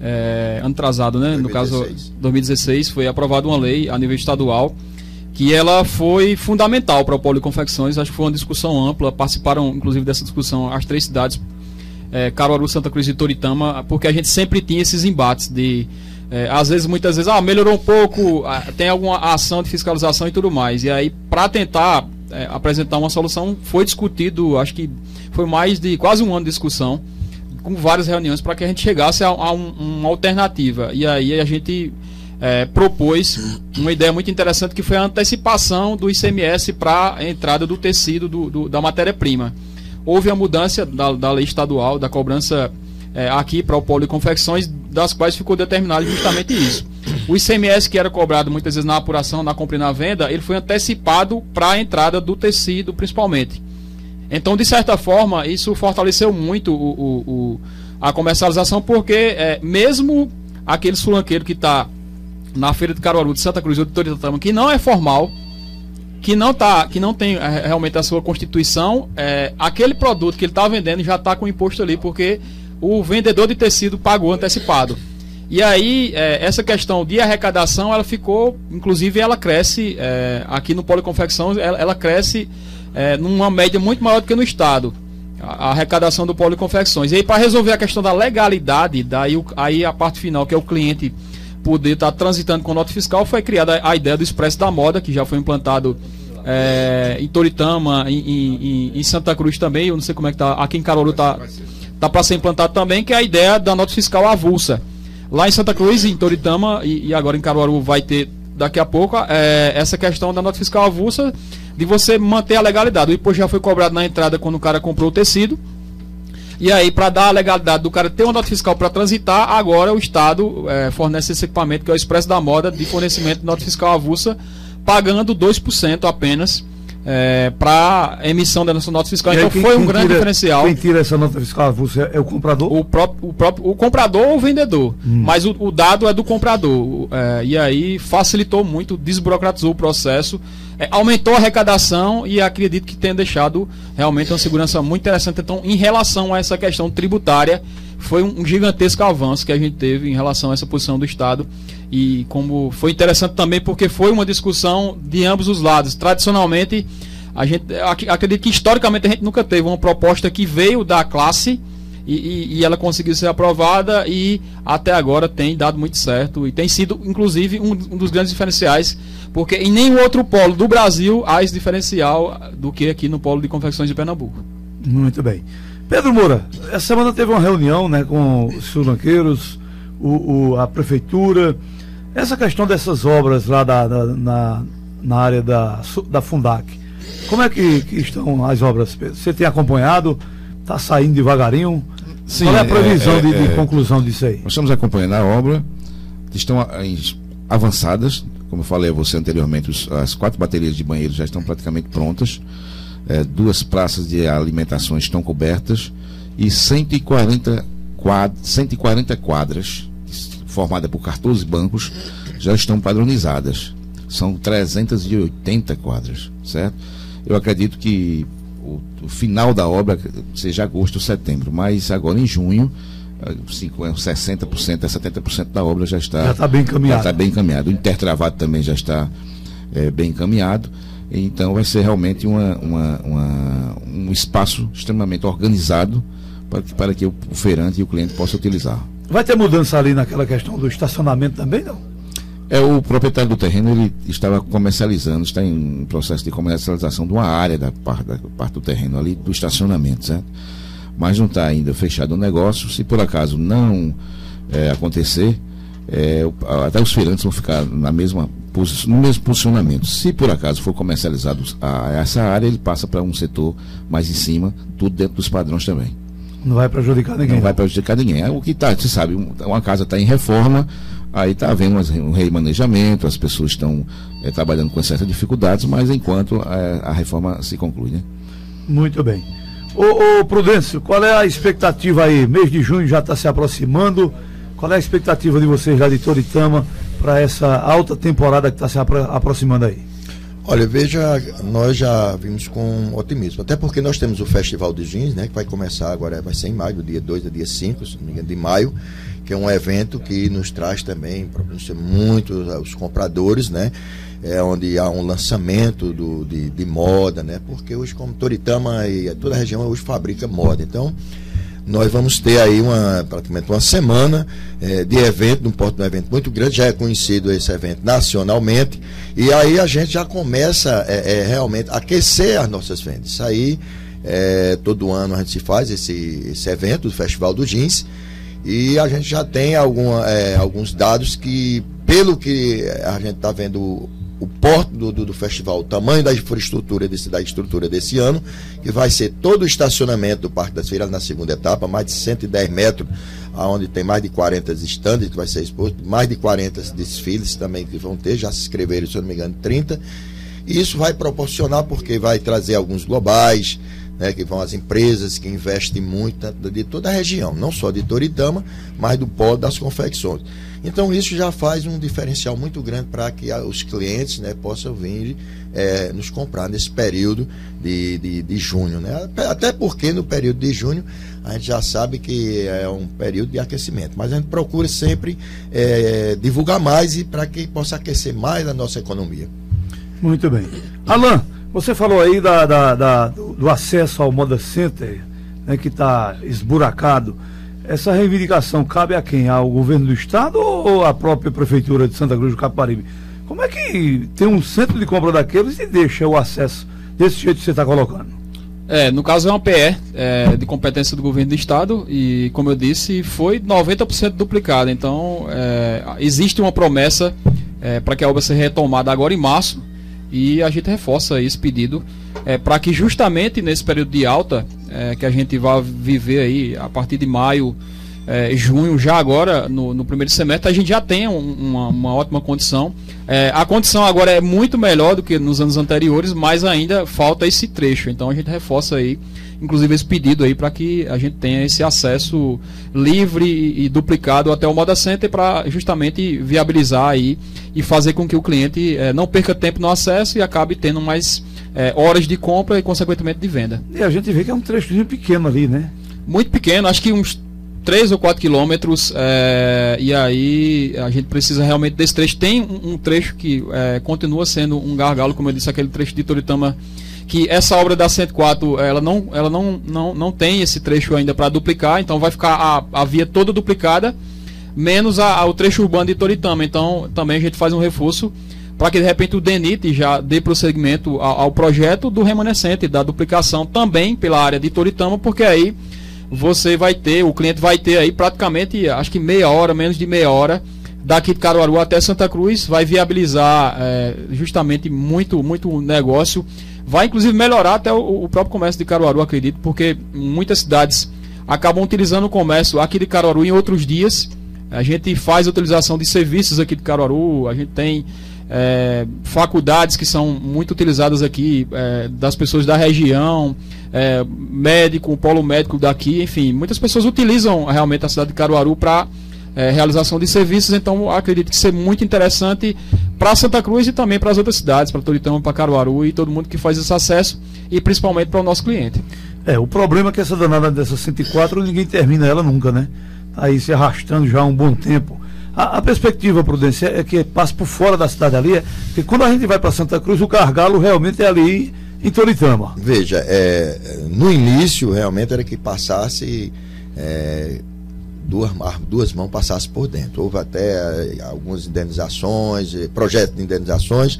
G: é, ano atrasado, né? 2016. No caso, 2016, foi aprovada uma lei a nível estadual que ela foi fundamental para o Polo de Confecções. Acho que foi uma discussão ampla. Participaram, inclusive, dessa discussão as três cidades, é, Caruaru, Santa Cruz e Toritama, porque a gente sempre tinha esses embates de. É, às vezes, muitas vezes, ah, melhorou um pouco, tem alguma ação de fiscalização e tudo mais. E aí, para tentar é, apresentar uma solução, foi discutido, acho que foi mais de quase um ano de discussão, com várias reuniões, para que a gente chegasse a, a um, uma alternativa. E aí a gente é, propôs uma ideia muito interessante que foi a antecipação do ICMS para a entrada do tecido do, do, da matéria-prima. Houve a mudança da, da lei estadual, da cobrança é, aqui para o polo de confecções, das quais ficou determinado justamente isso. O ICMS que era cobrado muitas vezes na apuração, na compra e na venda, ele foi antecipado para a entrada do tecido, principalmente. Então, de certa forma, isso fortaleceu muito o, o, o a comercialização, porque é, mesmo aquele sulanqueiro que está na feira de Caruaru de Santa Cruz ou de Toritama, que não é formal, que não tá, que não tem é, realmente a sua constituição, é, aquele produto que ele está vendendo já está com imposto ali, porque o vendedor de tecido pagou antecipado. E aí, é, essa questão de arrecadação, ela ficou, inclusive, ela cresce é, aqui no Polo Confecção, ela, ela cresce é, numa média muito maior do que no Estado. A, a arrecadação do Polo Confecções. E aí, para resolver a questão da legalidade, daí aí a parte final, que é o cliente poder estar tá transitando com nota fiscal, foi criada a ideia do Expresso da Moda, que já foi implantado é, em Toritama, em, em, em, Santa Cruz também, eu não sei como é que tá, aqui em Caruaru tá, tá para ser implantado também, que é a ideia da nota fiscal avulsa. Lá em Santa Cruz, em Toritama e, e agora em Caruaru vai ter daqui a pouco é, essa questão da nota fiscal avulsa de você manter a legalidade. O imposto já foi cobrado na entrada quando o cara comprou o tecido, e aí, para dar a legalidade do cara ter uma nota fiscal para transitar, agora o Estado é, fornece esse equipamento, que é o Expresso da Moda, de fornecimento de nota fiscal avulsa, pagando 2% apenas. É, para emissão dessa nota fiscal. Então quem, foi um grande
D: tira,
G: diferencial.
D: Quem tira essa nota fiscal avulsa é o comprador?
G: O próprio, o, próprio, o comprador ou o vendedor. Hum. Mas o, o, dado é do comprador. É, e aí facilitou muito, desburocratizou o processo é, aumentou a arrecadação e acredito que tenha deixado realmente uma segurança muito interessante. Então, em relação a essa questão tributária, foi um, gigantesco avanço que a gente teve em relação a essa posição do Estado. E como foi interessante também porque foi uma discussão de ambos os lados. Tradicionalmente, a gente acredito que historicamente a gente nunca teve uma proposta que veio da classe e, e, e, ela conseguiu ser aprovada e até agora tem dado muito certo e tem sido inclusive um, um, dos grandes diferenciais porque em nenhum outro polo do Brasil há esse diferencial do que aqui no polo de confecções de Pernambuco.
D: Muito bem. Pedro Moura, essa semana teve uma reunião né, com os sulanqueiros, o, o, a prefeitura, essa questão dessas obras lá da, da na, na área da, da Fundac. Como é que, que estão as obras, Pedro? Você tem acompanhado? Está saindo devagarinho? Sim, Qual é a previsão é, é, de, de é, conclusão disso aí?
E: Nós estamos acompanhando a obra, estão avançadas, como eu falei a você anteriormente, os, as quatro baterias de banheiros já estão praticamente prontas, é, duas praças de alimentação estão cobertas e 140, quad, 140 quadras, formadas por 14 bancos, já estão padronizadas. São 380 quadras, certo? Eu acredito que o, o, final da obra seja agosto ou setembro, mas agora em junho, 50, 60%, 70% da obra já está,
D: já está bem encaminhado.
E: Já está bem encaminhado. O intertravado também já está é, bem encaminhado. Então vai ser realmente uma, uma, uma, um espaço extremamente organizado para que, para que o, o feirante e o cliente possam utilizar.
D: Vai ter mudança ali naquela questão do estacionamento também, não?
E: É, o proprietário do terreno ele estava comercializando, está em processo de comercialização de uma área da parte, da parte do terreno ali, do estacionamento, certo? Mas não está ainda fechado o negócio. Se por acaso não é, acontecer, é, até os feirantes vão ficar na mesma no mesmo posicionamento. Se por acaso for comercializado a, essa área, ele passa para um setor mais em cima, tudo dentro dos padrões também.
D: Não vai prejudicar ninguém.
E: Não vai prejudicar ninguém. É o que está, você sabe, uma casa está em reforma, Aí está havendo um remanejamento, as pessoas estão é, trabalhando com certas dificuldades, mas enquanto é, a reforma se conclui. Né?
D: Muito bem. Ô, ô, Prudêncio, qual é a expectativa aí? Mês de junho já está se aproximando. Qual é a expectativa de vocês lá de Toritama para essa alta temporada que está se apro aproximando aí?
F: Olha, veja, nós já vimos com otimismo, até porque nós temos o Festival de Jeans, né, que vai começar agora, vai ser em maio, do dia 2 ao dia 5, se não me engano, de maio, que é um evento que nos traz também, muito os compradores, né? É onde há um lançamento do, de, de moda, né? Porque hoje, como Toritama e toda a região hoje fabrica moda. Então, nós vamos ter aí uma, praticamente uma semana é, de evento, um porto de um evento muito grande, já é conhecido esse evento nacionalmente, e aí a gente já começa é, é, realmente a aquecer as nossas vendas. Isso aí, é, todo ano a gente faz esse, esse evento, do Festival do Jeans, e a gente já tem alguma, é, alguns dados que, pelo que a gente está vendo o porte do, do, do, festival, o tamanho da infraestrutura desse, da estrutura desse ano, que vai ser todo o estacionamento do Parque das Feiras na segunda etapa, mais de 110 metros, onde tem mais de 40 estandes que vai ser exposto, mais de 40 desfiles também que vão ter, já se inscreveram, se eu não me engano, 30. E isso vai proporcionar, porque vai trazer alguns globais, né, que vão as empresas que investem muito de toda a região, não só de Toritama, mas do pó das confecções. Então isso já faz um diferencial muito grande para que os clientes né, possam vir é, nos comprar nesse período de, de, de, junho. Né? Até porque no período de junho a gente já sabe que é um período de aquecimento, mas a gente procura sempre é, divulgar mais e para que possa aquecer mais a nossa economia.
D: Muito bem. Alain, você falou aí da, da, da do acesso ao Moda Center, né, que está esburacado. Essa reivindicação cabe a quem? Ao governo do estado ou à própria prefeitura de Santa Cruz do Caparibe? Como é que tem um centro de compra daqueles e deixa o acesso desse jeito que você está colocando?
G: É, no caso é uma PE é, de competência do governo do estado e, como eu disse, foi 90% duplicada. Então, é, existe uma promessa é, para que a obra seja retomada agora em março e a gente reforça esse pedido é, para que justamente nesse período de alta é, que a gente vai viver aí a partir de maio, é, junho, já agora no, no, primeiro semestre, a gente já tenha um, uma, uma, ótima condição. É, a condição agora é muito melhor do que nos anos anteriores, mas ainda falta esse trecho. Então a gente reforça aí inclusive esse pedido aí para que a gente tenha esse acesso livre e, duplicado até o Moda Center para justamente viabilizar aí e fazer com que o cliente é, não perca tempo no acesso e acabe tendo mais é, horas de compra e, consequentemente, de venda.
D: E a gente vê que é um trecho pequeno ali, né?
G: Muito pequeno, acho que uns 3 ou 4 quilômetros, é, e aí a gente precisa realmente desse trecho. Tem um, um trecho que é, continua sendo um gargalo, como eu disse, aquele trecho de Toritama, que essa obra da 104, ela não, ela não, não, não tem esse trecho ainda para duplicar, então vai ficar a, a via toda duplicada, menos a, a, o trecho urbano de Toritama. Então também a gente faz um reforço para que de repente o DENIT já dê prosseguimento ao, ao projeto do remanescente, da duplicação também pela área de Toritama, porque aí você vai ter, o cliente vai ter aí praticamente, acho que meia hora, menos de meia hora, daqui de Caruaru até Santa Cruz, vai viabilizar é, justamente muito, muito negócio, vai inclusive melhorar até o, o, próprio comércio de Caruaru, acredito, porque muitas cidades acabam utilizando o comércio aqui de Caruaru em outros dias. A gente faz utilização de serviços aqui de Caruaru, a gente tem é, faculdades que são muito utilizadas aqui, é, das pessoas da região, é, médico, polo médico daqui, enfim, muitas pessoas utilizam realmente a cidade de Caruaru para é, realização de serviços, então acredito que ser muito interessante para Santa Cruz e também para as outras cidades, para Toritama, para Caruaru e todo mundo que faz esse acesso e principalmente para o nosso cliente.
D: É, o problema é que essa danada dessa 104 ninguém termina ela nunca, né? Tá aí se arrastando já há um bom tempo. A, a, perspectiva, Prudência, é que passe por fora da cidade ali, é, porque quando a gente vai para Santa Cruz, o gargalo realmente é ali em Toritama.
F: Veja, é, no início realmente era que passasse é, duas, duas mãos passassem por dentro. Houve até é, algumas indenizações, é, projetos de indenizações.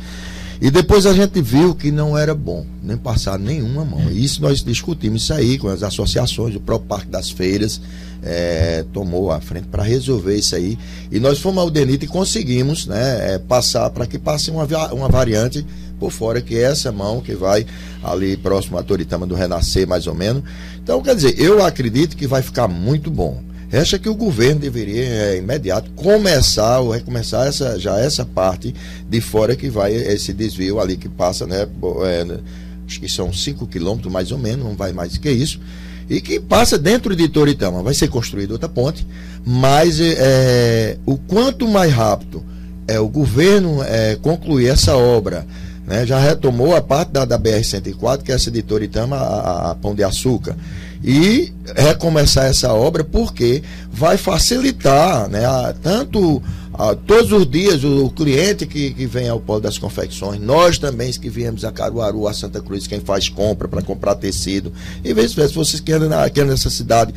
F: E depois a gente viu que não era bom nem passar nenhuma mão. E isso nós discutimos isso aí com as associações, o próprio Parque das Feiras é, tomou a frente para resolver isso aí. E nós fomos ao DENIT e conseguimos né, é, passar para que passe uma, uma variante por fora, que é essa mão que vai ali próximo à Toritama do Renascer, mais ou menos. Então, quer dizer, eu acredito que vai ficar muito bom. Resta que o governo deveria, é, imediato, começar ou recomeçar essa, já essa parte de fora que vai esse desvio ali que passa, né? É, acho que são 5 quilômetros mais ou menos, não vai mais que isso. E que passa dentro de Toritama. Vai ser construída outra ponte, mas é, o quanto mais rápido é, o governo é, concluir essa obra né, já retomou a parte da, da BR-104, que é essa de Toritama a, a, Pão de Açúcar. E recomeçar essa obra porque vai facilitar né, a, tanto a, todos os dias o, o cliente que, que vem ao Polo das Confecções, nós também que viemos a Caruaru, a Santa Cruz, quem faz compra para comprar tecido, e se vocês querem, querem nessa cidade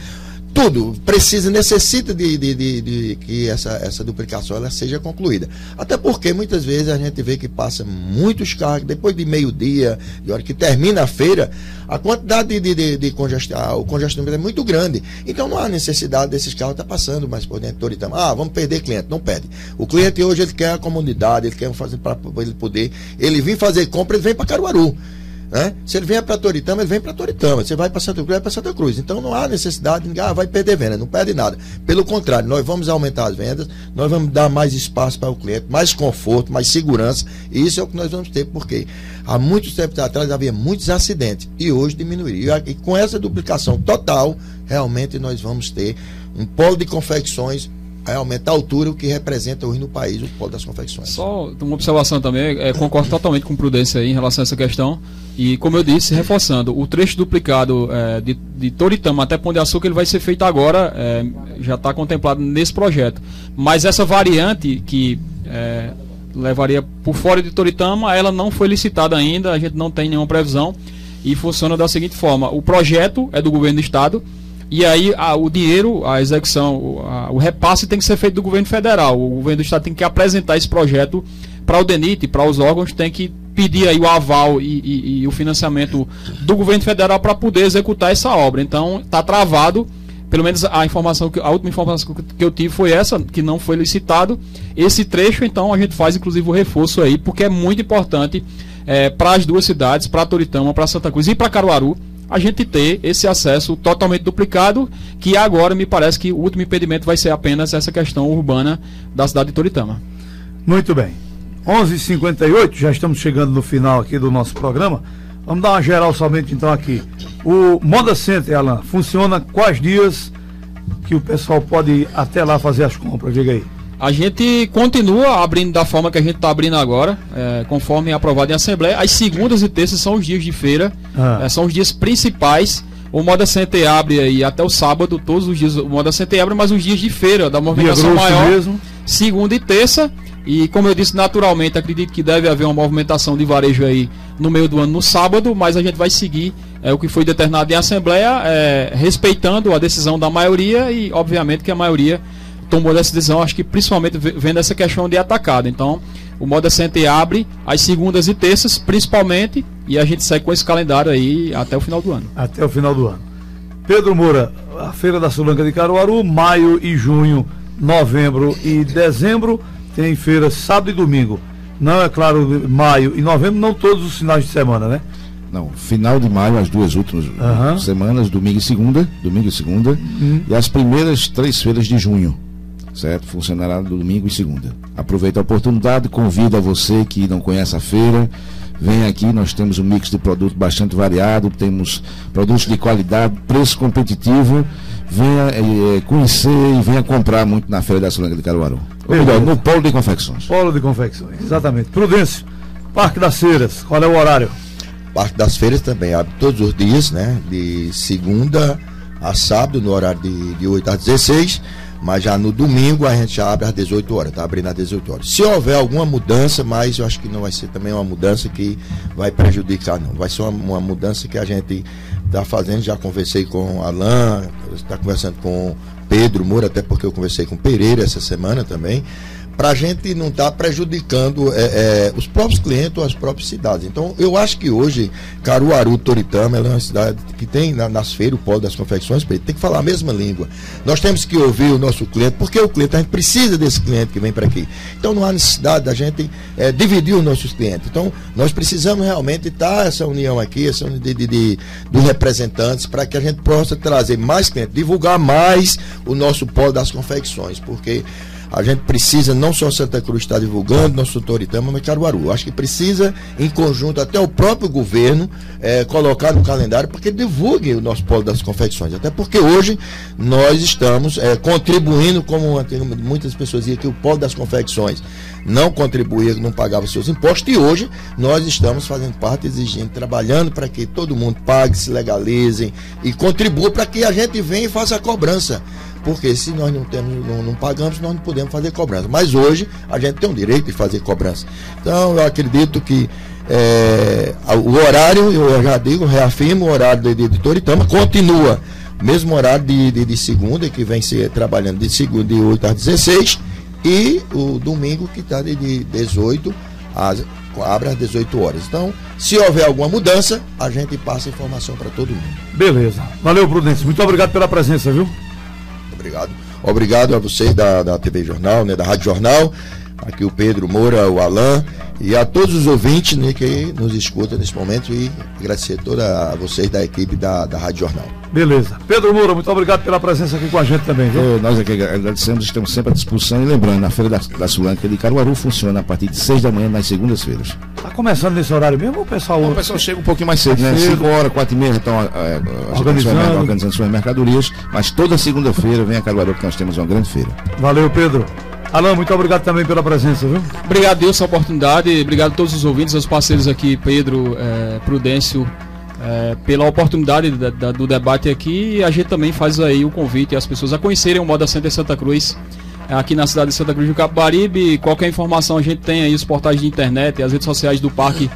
F: tudo precisa, necessita de, de, de, de, que essa, essa duplicação ela seja concluída. Até porque muitas vezes a gente vê que passa muitos carros, depois de meio-dia, de hora que termina a feira, a quantidade de, de, de congestão, o congestionamento é muito grande. Então não há necessidade desses carros estar tá passando mais por dentro do Toritama. Ah, vamos perder cliente. Não perde. O cliente hoje ele quer a comunidade, ele quer fazer para ele poder. Ele vir fazer compra, ele vem para Caruaru. Né? Se ele vem para Toritama, ele vem para Toritama. Você vai para Santa Cruz, vai para Santa Cruz. Então não há necessidade de ah, vai perder venda, não perde nada. Pelo contrário, nós vamos aumentar as vendas, nós vamos dar mais espaço para o cliente, mais conforto, mais segurança. E isso é o que nós vamos ter, porque há muitos tempos atrás havia muitos acidentes e hoje diminuiria. E com essa duplicação total, realmente nós vamos ter um polo de confecções realmente a altura o que representa hoje no país o polo das confecções.
G: Só uma observação também, é, concordo totalmente com prudência em relação a essa questão. E como eu disse, reforçando, o trecho duplicado é, de, de Toritama até Pão de Açúcar ele vai ser feito agora, é, já está contemplado nesse projeto. Mas essa variante que é, levaria por fora de Toritama, ela não foi licitada ainda, a gente não tem nenhuma previsão. E funciona da seguinte forma: o projeto é do governo do estado e aí a, o dinheiro, a execução, o, a, o repasse tem que ser feito do governo federal. O governo do estado tem que apresentar esse projeto para o DENIT, para os órgãos, tem que pedir aí o aval e, e, e o financiamento do governo federal para poder executar essa obra. Então está travado. Pelo menos a informação a última informação que eu tive foi essa, que não foi licitado. Esse trecho, então, a gente faz inclusive o reforço aí, porque é muito importante é, para as duas cidades, para Toritama, para Santa Cruz e para Caruaru, a gente ter esse acesso totalmente duplicado, que agora me parece que o último impedimento vai ser apenas essa questão urbana da cidade de Toritama.
D: Muito bem. 11h58, já estamos chegando no final aqui do nosso programa. Vamos dar uma geral somente então aqui. O Moda Center, Alan, funciona quais dias que o pessoal pode ir até lá fazer as compras? Diga aí.
G: A gente continua abrindo da forma que a gente está abrindo agora, é, conforme aprovado em Assembleia. As segundas e terças são os dias de feira,
D: Ah.
G: é, são os dias principais. O Moda Center abre aí até o sábado, todos os dias o Moda Center abre, mas os dias de feira, da movimentação maior,
D: mesmo.
G: segunda e terça. E como eu disse, naturalmente, acredito que deve haver uma movimentação de varejo aí no meio do ano no sábado, mas a gente vai seguir é, o que foi determinado em Assembleia, é, respeitando a decisão da maioria e, obviamente, que a maioria tomou essa decisão, acho que principalmente ve- vendo essa questão de atacado. Então, o Moda Center abre às segundas e terças, principalmente, e a gente segue com esse calendário aí até o final do ano.
D: até o final do ano. Pedro Moura, a Feira da Sulanca de Caruaru, maio e junho, novembro e dezembro, tem feira sábado e domingo. Não é claro, maio e novembro, não todos os finais de semana, né?
E: Não, final de maio, as duas últimas
D: Aham.
E: semanas, domingo e segunda, domingo e segunda, e as primeiras três feiras de junho, certo? Funcionará no domingo e segunda. Aproveita a oportunidade, convido a você que não conhece a feira, vem aqui, nós temos um mix de produto bastante variado, temos produtos de qualidade, preço competitivo, venha eh, conhecer e venha comprar muito na Feira da Solange de Caruaru. Ou melhor, no Polo de Confecções.
D: Polo de confecções, exatamente. Prudêncio, Parque das Feiras, qual é o horário?
F: Parte das feiras também abre todos os dias, né? De segunda a sábado, no horário de, de 8 às 16. Mas já no domingo a gente abre às 18 horas, tá abrindo às 18 horas. Se houver alguma mudança, mas eu acho que não vai ser também uma mudança que vai prejudicar, não. Vai ser uma, uma mudança que a gente está fazendo. Já conversei com Alain, está conversando com Pedro Moura, até porque eu conversei com Pereira essa semana também para a gente não estar prejudicando é, é, os próprios clientes ou as próprias cidades. Então, eu acho que hoje, Caruaru, Toritama, ela é uma cidade que tem na- nas feiras, o polo das confecções, tem que falar a mesma língua. Nós temos que ouvir o nosso cliente, porque o cliente, a gente precisa desse cliente que vem para aqui. Então, não há necessidade da gente é, dividir os nossos clientes. Então, nós precisamos realmente estar essa união aqui, essa união de, de, de- dos representantes, para que a gente possa trazer mais clientes, divulgar mais o nosso polo das confecções, porque a gente precisa, não só Santa Cruz está divulgando, nosso Toritama, mas Caruaru. Acho que precisa, em conjunto, até o próprio governo, eh, colocar no calendário para que divulgue o nosso polo das confecções. Até porque hoje nós estamos eh, contribuindo, como muitas pessoas diziam que o polo das confecções não contribuía, não pagava seus impostos, e hoje nós estamos fazendo parte, exigindo, trabalhando para que todo mundo pague, se legalizem e contribua para que a gente venha e faça a cobrança. Porque se nós não temos, não, não pagamos, nós não podemos fazer cobrança. Mas hoje a gente tem o direito de fazer cobrança. Então eu acredito que é, o horário, eu já digo, reafirmo, o horário de, de Toritama continua. Mesmo horário de, de, de segunda, que vem ser trabalhando de segunda de 8 às 16, e o domingo que está de, de 18 às abre às 18 horas. Então, se houver alguma mudança, a gente passa a informação para todo mundo.
D: Beleza. Valeu, Prudêncio. Muito obrigado pela presença, viu?
F: Obrigado. Obrigado a vocês da, da TV Jornal, né, da Rádio Jornal, aqui o Pedro Moura, o Alain e a todos os ouvintes né, que nos escutam nesse momento e agradecer a toda a vocês da equipe da, da Rádio Jornal.
D: Beleza. Pedro Moura, muito obrigado pela presença aqui com a gente também, viu?
E: Eu- nós aqui agradecemos, estamos sempre à disposição e lembrando, a Feira da, da Sulanca de Caruaru funciona a partir de 6 da manhã nas segundas-feiras.
D: Tá começando nesse horário mesmo ou o pessoal.
E: O pessoal chega um pouquinho mais cedo, né?
D: Mais cedo.
E: 5 horas, 4 e meia, estão é,
D: Organizando.
E: organizando suas mercadorias, mas toda segunda-feira vem a Caruaru que nós temos uma grande feira.
D: Valeu, Pedro. Alain, muito obrigado também pela presença, viu?
G: Obrigado, Deus, pela oportunidade. Obrigado a todos os ouvintes, aos parceiros aqui, Pedro, eh, Prudêncio, eh, pela oportunidade da- da- do debate aqui. E a gente também faz aí o convite às pessoas a conhecerem o Moda Center Santa Cruz, eh, aqui na cidade de Santa Cruz do Capibaribe. Qualquer informação a gente tem aí os portais de internet as redes sociais do parque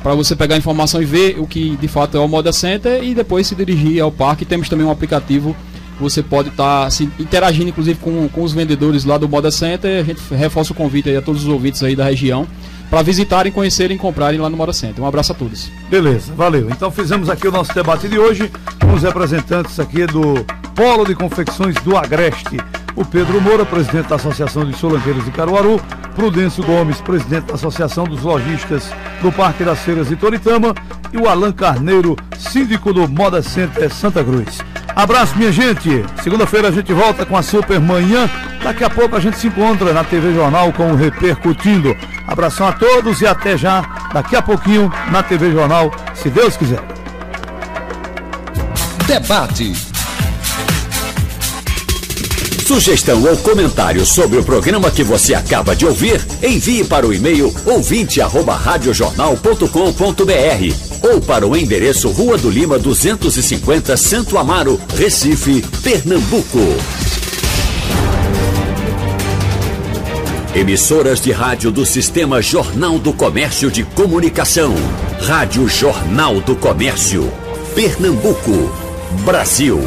G: para você pegar a informação e ver o que de fato é o Moda Center e depois se dirigir ao parque. Temos também um aplicativo você pode estar se interagindo, inclusive, com, com os vendedores lá do Moda Center. A gente reforça o convite aí a todos os ouvintes aí da região para visitarem, conhecerem e comprarem lá no Moda Center. Um abraço a todos.
D: Beleza, valeu. Então fizemos aqui o nosso debate de hoje com os representantes aqui do Polo de Confecções do Agreste. O Pedro Moura, presidente da Associação de Solanqueiros de Caruaru, Prudêncio Gomes, presidente da Associação dos Lojistas do Parque das Feiras de Toritama e o Alan Carneiro, síndico do Moda Center Santa Cruz. Abraço, minha gente. Segunda-feira a gente volta com a Super Manhã. Daqui a pouco a gente se encontra na TV Jornal com o Repercutindo. Abração a todos e até já, daqui a pouquinho, na TV Jornal, se Deus quiser.
B: Debate. Sugestão ou comentário sobre o programa que você acaba de ouvir, envie para o e-mail ouvinte@radiojornal.com.br ou para o endereço Rua do Lima 250, Santo Amaro, Recife, Pernambuco. Emissoras de rádio do Sistema Jornal do Comércio de Comunicação. Rádio Jornal do Comércio. Pernambuco. Brasil.